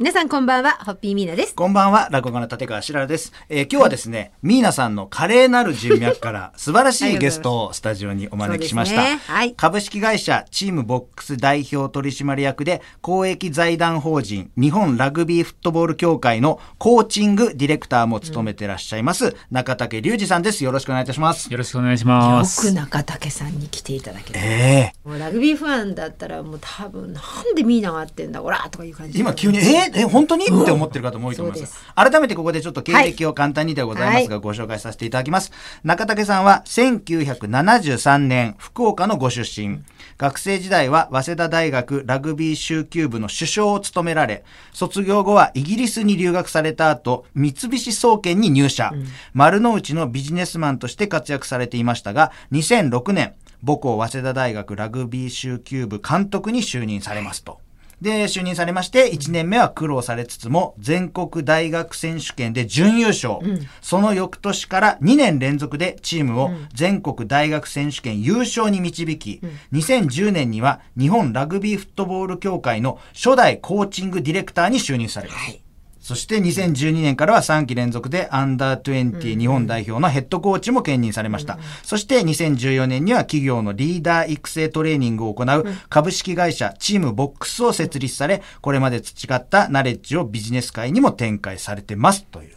皆さんこんばんは、ホッピーミーナです。こんばんは、落語家の立川しららです。えー今日はですね、ミーナさんの華麗なる人脈から 素晴らしいゲストをスタジオにお招きしました。そうですねはい株式会社チームボックス代表取締役で公益財団法人日本ラグビーフットボール協会のコーチングディレクターも務めてらっしゃいます、中竹隆二さんです。よろしくお願いいたします。よろしくお願いしまよす。く中竹さんに来ていただけた。ええもうラグビーファンだったらもう多分なんでミーナがあってんだ、ほらとかいう感じ。今急に、えーえ、本当に？って思ってる方も多いと思います。改めてここでちょっと経歴を簡単にではございますが、ご紹介させていただきます。中竹さんは1973年、福岡のご出身。学生時代は早稲田大学ラグビー修級部の主将を務められ、卒業後はイギリスに留学された後、三菱総研に入社。丸の内のビジネスマンとして活躍されていましたが、2006年、母校早稲田大学ラグビー修級部監督に就任されますと。で、就任されまして、1年目は苦労されつつも、全国大学選手権で準優勝。その翌年から2年連続でチームを全国大学選手権優勝に導き、2010年には日本ラグビーフットボール協会の初代コーチングディレクターに就任されます。そして2012年からは3期連続でアンダー20日本代表のヘッドコーチも兼任されました。そして2014年には企業のリーダー育成トレーニングを行う株式会社チームボックスを設立され、これまで培ったナレッジをビジネス界にも展開されてますという。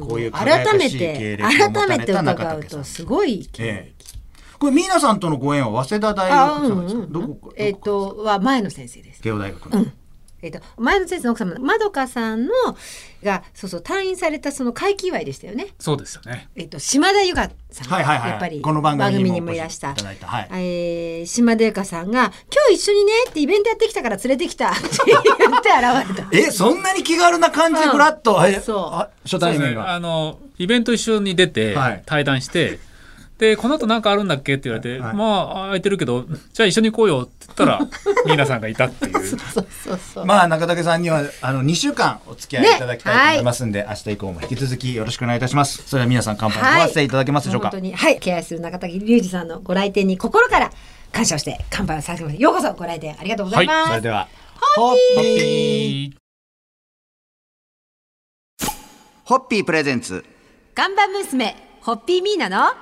こういう改めて改めて伺うとすごい経歴。ええこれ、ミーナさんとのご縁は早稲田大あ、学うんうんさんですかどこかえっ、とは前の先生です。慶応大学の。えっ、と前の先生の奥様のまどかさんのがそうそう退院されたその会期祝いでしたよね。そうですよね。えっ、と島田由香さん、はいはいはいやっぱりこの番組にもにもいらした。いただいたはいえー島田由香さんが今日一緒にねってイベントやってきたから連れてきたって言って現れた。え、そんなに気軽な感じでフラッと、うあ初そうですね。対面が。あのイベント一緒に出てはい対談して。でこの後なんかあるんだっけって言われて、はい。まあ空いてるけどじゃあ一緒に行こうよって言ったら ミーナさんがいたっていう。そうそうそう。まあ中竹さんにはあの2週間お付き合いいただきたいと思いますんで、明日以降も引き続きよろしくお願いいたします。それでは皆さん乾杯ご発声いただけますでしょうか？本当にはい。敬愛する中竹隆二さんのご来店に心から感謝をして乾杯をさせてくださいようこそご来店ありがとうございます。それでは、ホッピー。ホッピー。プレゼンツ、看板娘ホッピーミーナの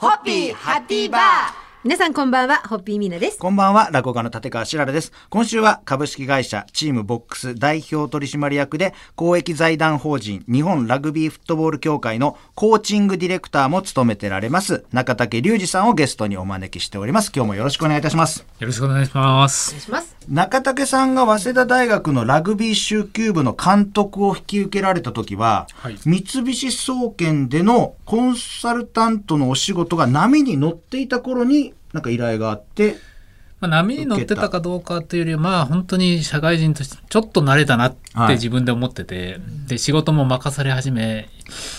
ホッピーハッピーバー。皆さんこんばんはホッピーミーナです。こんばんは、落語家の立川しららです。今週は株式会社チームボックス代表取締役で公益財団法人日本ラグビーフットボール協会のコーチングディレクターも務めてられます中竹隆二さんをゲストにお招きしております。今日もよろしくお願いいたします。よろしくお願いしまおす願いします。中竹さんが早稲田大学のラグビー修級部の監督を引き受けられた時は、はい三菱総研でのコンサルタントのお仕事が波に乗っていた頃になんか依頼があって、まあ、波に乗ってたかどうかというよりまあ本当に社会人としてちょっと慣れたなってはい。自分で思ってて、で仕事も任され始め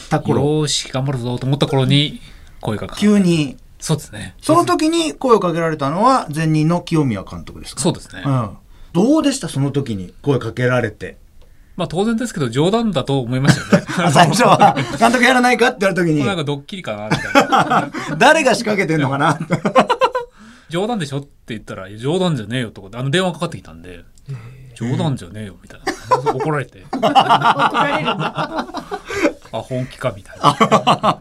た頃、よーし頑張るぞと思った頃に声がかか急に、そうですね。その時に声をかけられたのは前任の清宮監督ですか？そうですね、うん。どうでした？その時に声かけられて。まあ当然ですけど冗談だと思いましたよね。あ最初は、監督やらないか？って言われた時に。なん、かドッキリかなみたいな。誰が仕掛けてんのかな？冗談でしょ？って言ったら冗談じゃねえよとかあの電話かかってきたんで冗談じゃねえよみたいな。怒られて。怒られるんだ。あ本気かみたいな。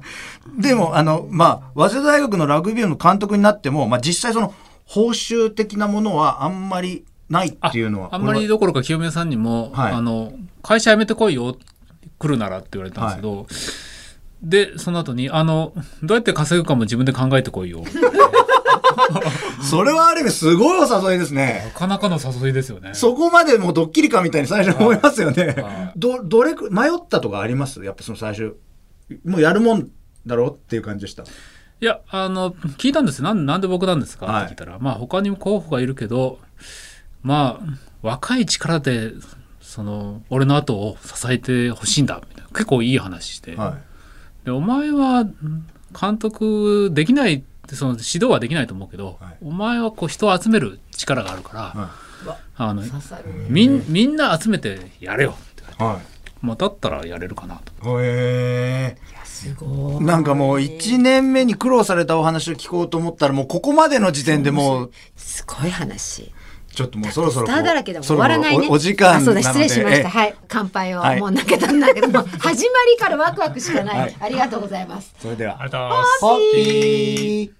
でも、あの、まあ、早稲田大学のラグビー部の監督になっても、まあ、実際その、報酬的なものはあんまりないっていうのは。あんまりどころか清宮さんにも、はい。あの会社辞めてこいよ来るならって言われたんですけど、でその後にあのどうやって稼ぐかも自分で考えてこいよ それはある意味すごいお誘いですね。なかなかの誘いですよね。そこまでもうドッキリかみたいに最初思いますよね。は。ど、どれく、迷ったとかあります？やっぱその最初。もうやるもんだろうっていう感じでした？いやあの聞いたんです。よなんなんで僕なんですか、はい。って聞いたらまあ他にも候補がいるけどまあ若い力でその俺の後を支えてほしいんだ。みたいな。結構いい話して、はでお前はん監督できないってその指導はできないと思うけど、はいお前はこう人を集める力があるから、はあの。みんみんな集めてやれよっててい。はい。まあ、だったらやれるかなとへすごい。なんかもう1年目に苦労されたお話を聞こうと思ったらもうここまでの時点でもうすごい話。ちょっともうそろそろこうスターだらけでも終わらないね。おお時間あそうだ、失礼しました。えはい。乾杯を。はいもう投げたんだけども、始まりからワクワクしかない。はいありがとうございます。それではありがとうございます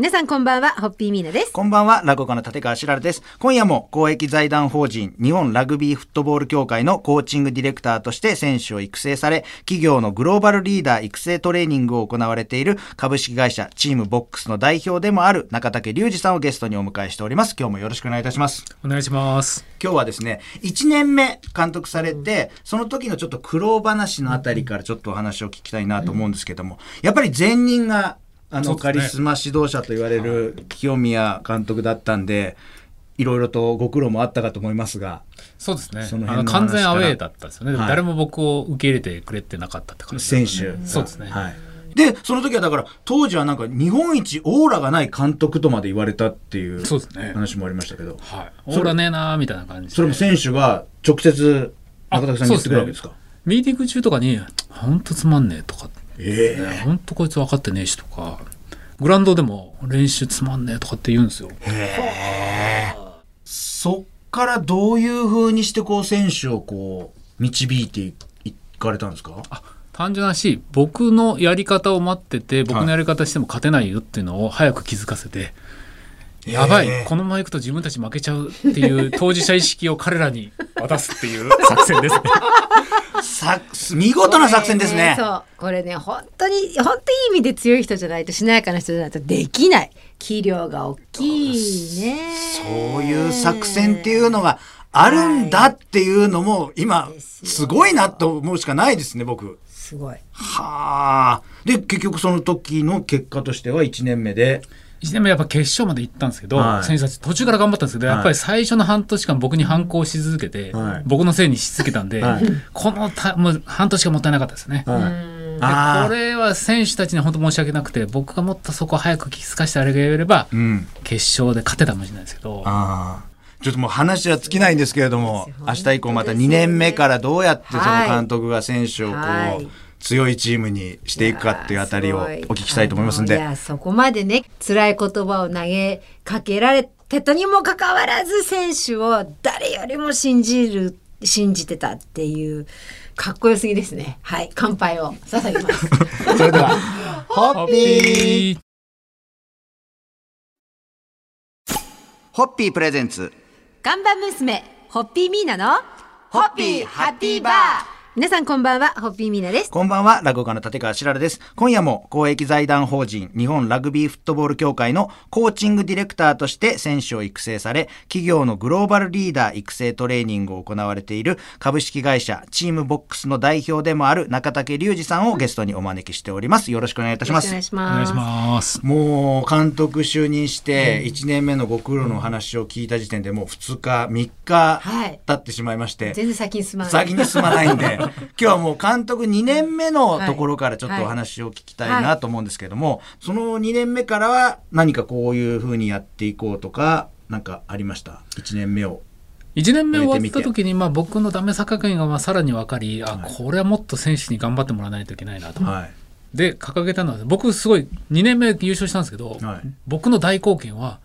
皆さんこんばんは、ホッピーミーナです。こんばんは、落語家の立川しららです。今夜も公益財団法人日本ラグビーフットボール協会のコーチングディレクターとして選手を育成され、企業のグローバルリーダー育成トレーニングを行われている株式会社チームボックスの代表でもある中竹隆二さんをゲストにお迎えしております。今日もよろしくお願いいたします。お願いします今日はですね、1年目監督されて、その時のちょっと苦労話のあたりからちょっとお話を聞きたいなと思うんですけども、やっぱり前任が、あの、ね。カリスマ指導者と言われる清宮監督だったんで、いろいろとご苦労もあったかと思いますが、そうですね。そのあの完全アウェーだったんですよね、はい。誰も僕を受け入れてくれてなかったって感じね。手。そうですね。はい。で、その時はだから、当時はなんか日本一オーラがない監督とまで言われたっていう話もありましたけど、はい。オーラねえなーみたいな感じで。それも選手が直接中田さんに言ってくるわけですか？ミーティング中とかに「ほんとつまんねえ」とかええねほんとこいつ分かってねえし」とかグラウンドでも練習つまんねえとかって言うんですよ。そっからどういう風にしてこう選手をこう導いていいかれたんですか？単純なし僕のやり方を待ってて僕のやり方しても勝てないよっていうのを早く気づかせて、やばい。えー。このまま行くと自分たち負けちゃうっていう 当事者意識を彼らに渡すっていう。作戦ですね。さ見事な作戦ですね。これそう。これね、本当に、本当にいい意味で強い人じゃないと、しなやかな人じゃないとできない。器量が大きいね。そういう作戦っていうのがあるんだっていうのも今すごいなと思うしかないですね僕。すごい。はあ。で結局その時の結果としては1年目で1年目やっぱ決勝まで行ったんですけど、はい。選手たち途中から頑張ったんですけど、はい。やっぱり最初の半年間僕に反抗し続けて、はい。僕のせいにし続けたんで、はい。このたもう半年がもったいなかったですね。これは選手たちに本当申し訳なくて僕がもっとそこを早く気づかせてあげれば、うん。決勝で勝てたかもしれないですけど。ああちょっともう話は尽きないんですけれども明日以降また2年目からどうやってそのはい。監督が選手をこはい。う強いチームにしていくかっていうあたりをお聞きしたいと思いますんで。いや、そこまでね、辛い言葉を投げかけられてたにもかかわらず、選手を誰よりも信じる、信じてたっていう、かっこよすぎですね。はい、乾杯を。捧げます。それではホッピー。ホッピープレゼンツ。看板娘、ホッピーミーナの、ホッピーハッピーバー皆さんこんばんは、ホッピーミーナです。こんばんは、落語家の立川しららです。今夜も公益財団法人日本ラグビーフットボール協会のコーチングディレクターとして選手を育成され、企業のグローバルリーダー育成トレーニングを行われている株式会社チームボックスの代表でもある中竹隆二さんをゲストにお招きしております。よろしくお願いいたしますよろしくお願い。しおます。願いします。もう監督就任して1年目のご苦労の話を聞いた時点でもう2日3日はい経ってしまいまして、全然先に進まない。先に進まないんで 今日はもう監督2年目のところからちょっとお話を聞きたいなと思うんですけども、その2年目からは何かこういうふうにやっていこうとかなんかありました？1年目を。1年目終わった時にまあ僕のダメさ加減がまあさらに分かり、あはい。これはもっと選手に頑張ってもらわないといけないなと。はい。で掲げたのは僕すごい2年目優勝したんですけど、はい。僕の大貢献は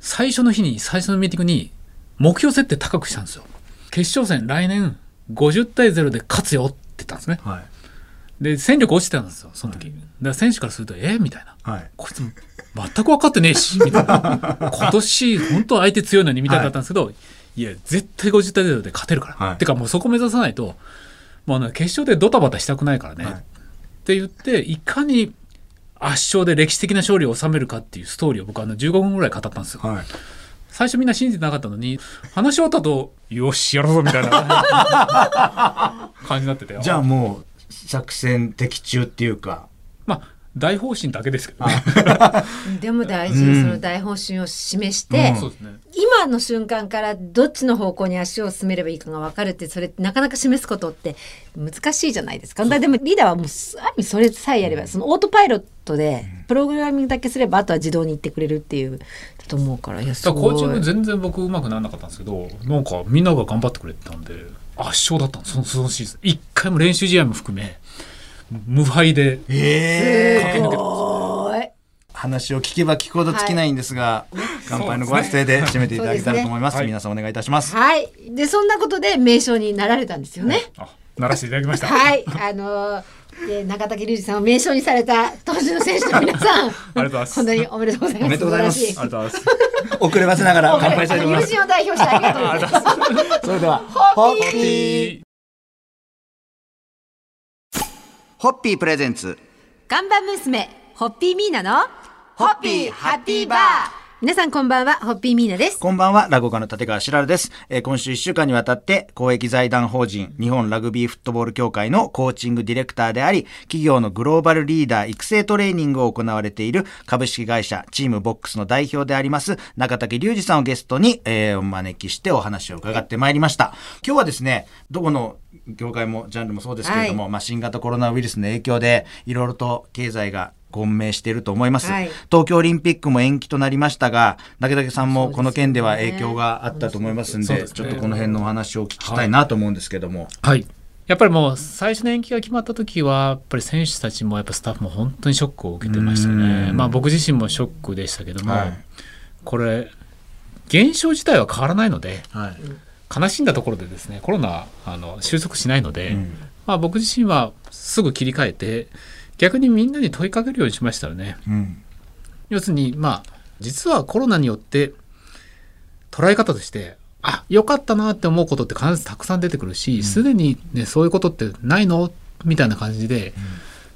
最初の日に最初のミーティングに目標設定高くしたんですよ。決勝戦来年50対0で勝つよって言ったんですね。はい。で戦力落ちてたんですよその時、だから選手からするとえみたいな。はい。こいつ全く分かってねえしみたいな。今年本当は相手強いのにみたいだったんですけど、い、や絶対50対0で勝てるから、はい。てかもうそこ目指さないともうね決勝でドタバタしたくないからね、はい。って言っていかに圧勝で歴史的な勝利を収めるかっていうストーリーを僕はあの15分ぐらい語ったんですよ。はい最初みんな信じてなかったのに話し終わったと「よしやるぞ」みたいな 感じになっててじゃあもう作戦的中っていうかまあ大方針だけですけどね。でも大事、うんその大方針を示して、うん。今の瞬間からどっちの方向に足を進めればいいかが分かるってそれなかなか示すことって難しいじゃないですか。だでもリーダーはもうある意味それさえやればそのオートパイロットでプログラミングだけすればあとは自動に言ってくれるっていうだと思うからいやすだからコーチンごい。グ全然僕うまくならなかったんですけどなんかみんなが頑張ってくれてたんで圧勝だったんですそのそのシーズン一回も練習試合も含め無敗でええすごい。話を聞けば聞くほど尽きないんですが、乾杯のご発声で締めていただけたらと思います。すね皆さんお願いいたします。はい。でそんなことで名称になられたんですよね。あならせていただきました。はい。あのーで中竹隆二さんを名称にされた当時の選手の皆さん、ありがとうございます本当におめでとうございます。おめでとうございます素晴らしありがとうございます。遅ればせながら乾杯したいと思います。友人を代表してありがとうございます。それでは、ホッピーホッピープレゼンツ。看板娘、ホッピーミーナの、ホッピーハッピーバー皆さんこんばんは、ホッピーミーナです。こんばんは、落語家の立川しららです。えー今週1週間にわたって、公益財団法人日本ラグビーフットボール協会のコーチングディレクターであり、企業のグローバルリーダー育成トレーニングを行われている株式会社チームボックスの代表であります、中竹隆二さんをゲストに、えーお招きしてお話を伺ってまいりました。今日はですね、どこの業界もジャンルもそうですけれども、まあ新型コロナウイルスの影響で、いろいろと経済が混迷していると思います、はい。東京オリンピックも延期となりましたが中竹さんもこの件では影響があったと思いますんでね。ちょっとこの辺のお話を聞きたいなと思うんですけども、はい。やっぱりもう最初の延期が決まった時はやっぱり選手たちもやっぱスタッフも本当にショックを受けてましたね。うん。まあ僕自身もショックでしたけども、はい。これ現象自体は変わらないのではい悲しんだところでですねコロナあの収束しないので、うん。まあ僕自身はすぐ切り替えて逆にみんなに問いかけるようにしましたよね。うん。要するにまあ実はコロナによって捉え方としてあ良かったなって思うことって必ずたくさん出てくるしすで、に、ね、そういうことってないの？みたいな感じで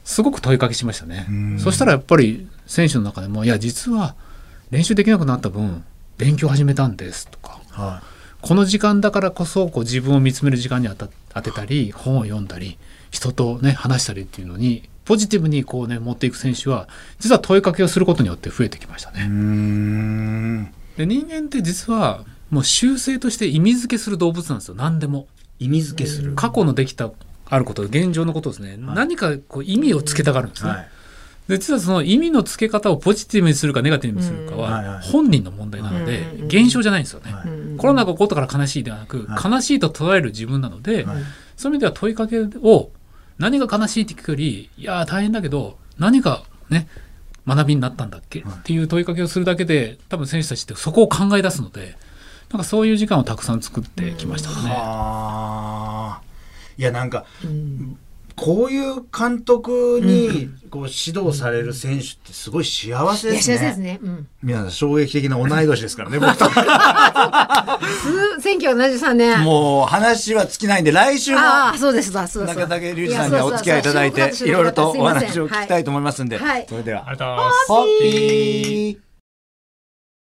すごく問いかけしましたね。うん。そしたらやっぱり選手の中でもいや実は練習できなくなった分勉強始めたんですとか。はこの時間だからこそこう自分を見つめる時間に当た当てたり本を読んだり人とね話したりっていうのにポジティブにこうね持っていく選手は実は問いかけをすることによって増えてきましたね。で人間って実はもう習性として意味付けする動物なんですよ。何でも。意味付けする、過去のできたあること現状のことですね、何かこう意味をつけたがるんですね、はい。で実はその意味の付け方をポジティブにするかネガティブにするかうんはいははい。本人の問題なのでうん現象じゃないんですよね、コロナが起こったから悲しいではなく、は悲しいと捉える自分なので、はい。そういう意味では問いかけを何が悲しいって聞くよりいやー大変だけど何がね学びになったんだっけ、っていう問いかけをするだけで多分選手たちってそこを考え出すのでなんかそういう時間をたくさん作ってきましたよね。いやなんかうんこういう監督にこう指導される選手ってすごい幸せですね。幸せですね。うん。皆さん衝撃的な同い年ですからね、僕と。す1973年。もう話は尽きないんで、来週もああ、そうですだ、そうです。中竹隆二さんにはお付き合いいただいて、いろいろとお話を聞きたいと思いますんで、はいそれでは、ありがとうございますホッピー